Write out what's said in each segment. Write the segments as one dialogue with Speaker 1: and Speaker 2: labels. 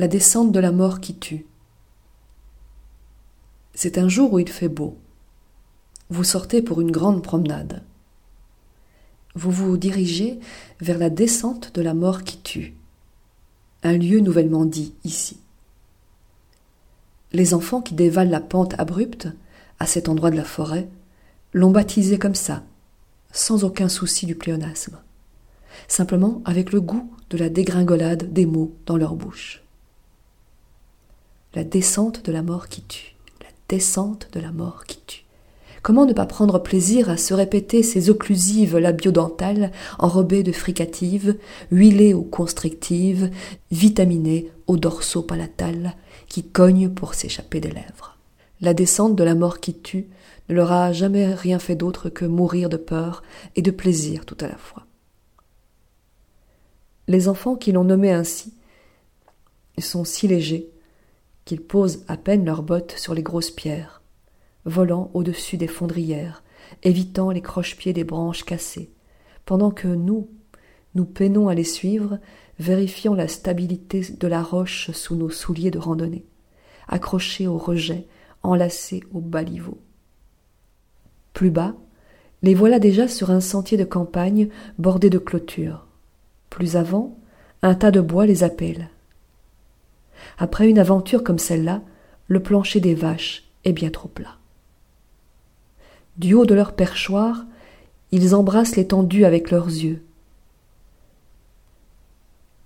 Speaker 1: La descente de la mort qui tue. C'est un jour où il fait beau. Vous sortez pour une grande promenade. Vous vous dirigez vers la descente de la mort qui tue, un lieu nouvellement dit ici. Les enfants qui dévalent la pente abrupte, à cet endroit de la forêt, l'ont baptisé comme ça, sans aucun souci du pléonasme, simplement avec le goût de la dégringolade des mots dans leur bouche la descente de la mort qui tue, la descente de la mort qui tue. Comment ne pas prendre plaisir à se répéter ces occlusives labiodentales enrobées de fricatives, huilées ou constrictives, vitaminées au dorso palatal, qui cognent pour s'échapper des lèvres. La descente de la mort qui tue ne leur a jamais rien fait d'autre que mourir de peur et de plaisir tout à la fois. Les enfants qui l'ont nommé ainsi sont si légers qu'ils posent à peine leurs bottes sur les grosses pierres, volant au-dessus des fondrières, évitant les croche-pieds des branches cassées, pendant que nous, nous peinons à les suivre, vérifiant la stabilité de la roche sous nos souliers de randonnée, accrochés au rejet, enlacés au baliveau. Plus bas, les voilà déjà sur un sentier de campagne bordé de clôtures. Plus avant, un tas de bois les appelle. Après une aventure comme celle-là, le plancher des vaches est bien trop plat. Du haut de leur perchoir, ils embrassent l'étendue avec leurs yeux.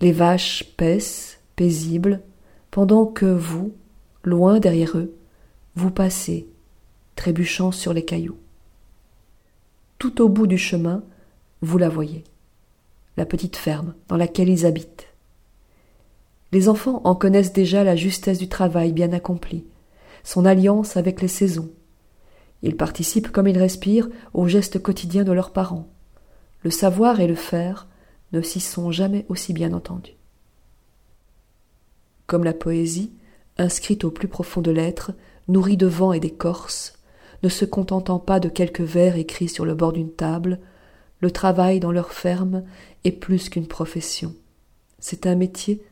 Speaker 1: Les vaches paissent, paisibles, pendant que vous, loin derrière eux, vous passez, trébuchant sur les cailloux. Tout au bout du chemin, vous la voyez, la petite ferme dans laquelle ils habitent. Les enfants en connaissent déjà la justesse du travail bien accompli, son alliance avec les saisons. Ils participent comme ils respirent aux gestes quotidiens de leurs parents. Le savoir et le faire ne s'y sont jamais aussi bien entendus. Comme la poésie, inscrite au plus profond de l'être, nourrie de vent et d'écorce, ne se contentant pas de quelques vers écrits sur le bord d'une table, le travail dans leur ferme est plus qu'une profession. C'est un métier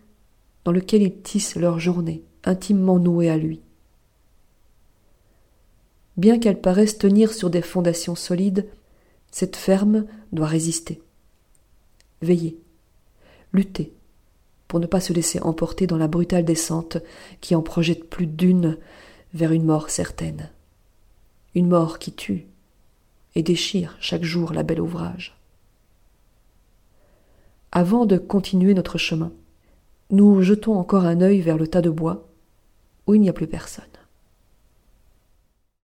Speaker 1: dans lequel ils tissent leur journée, intimement nouée à lui. Bien qu'elle paraisse tenir sur des fondations solides, cette ferme doit résister. Veiller, lutter, pour ne pas se laisser emporter dans la brutale descente qui en projette plus d'une vers une mort certaine. Une mort qui tue et déchire chaque jour la belle ouvrage. Avant de continuer notre chemin, nous jetons encore un œil vers le tas de bois, où il n'y a plus personne.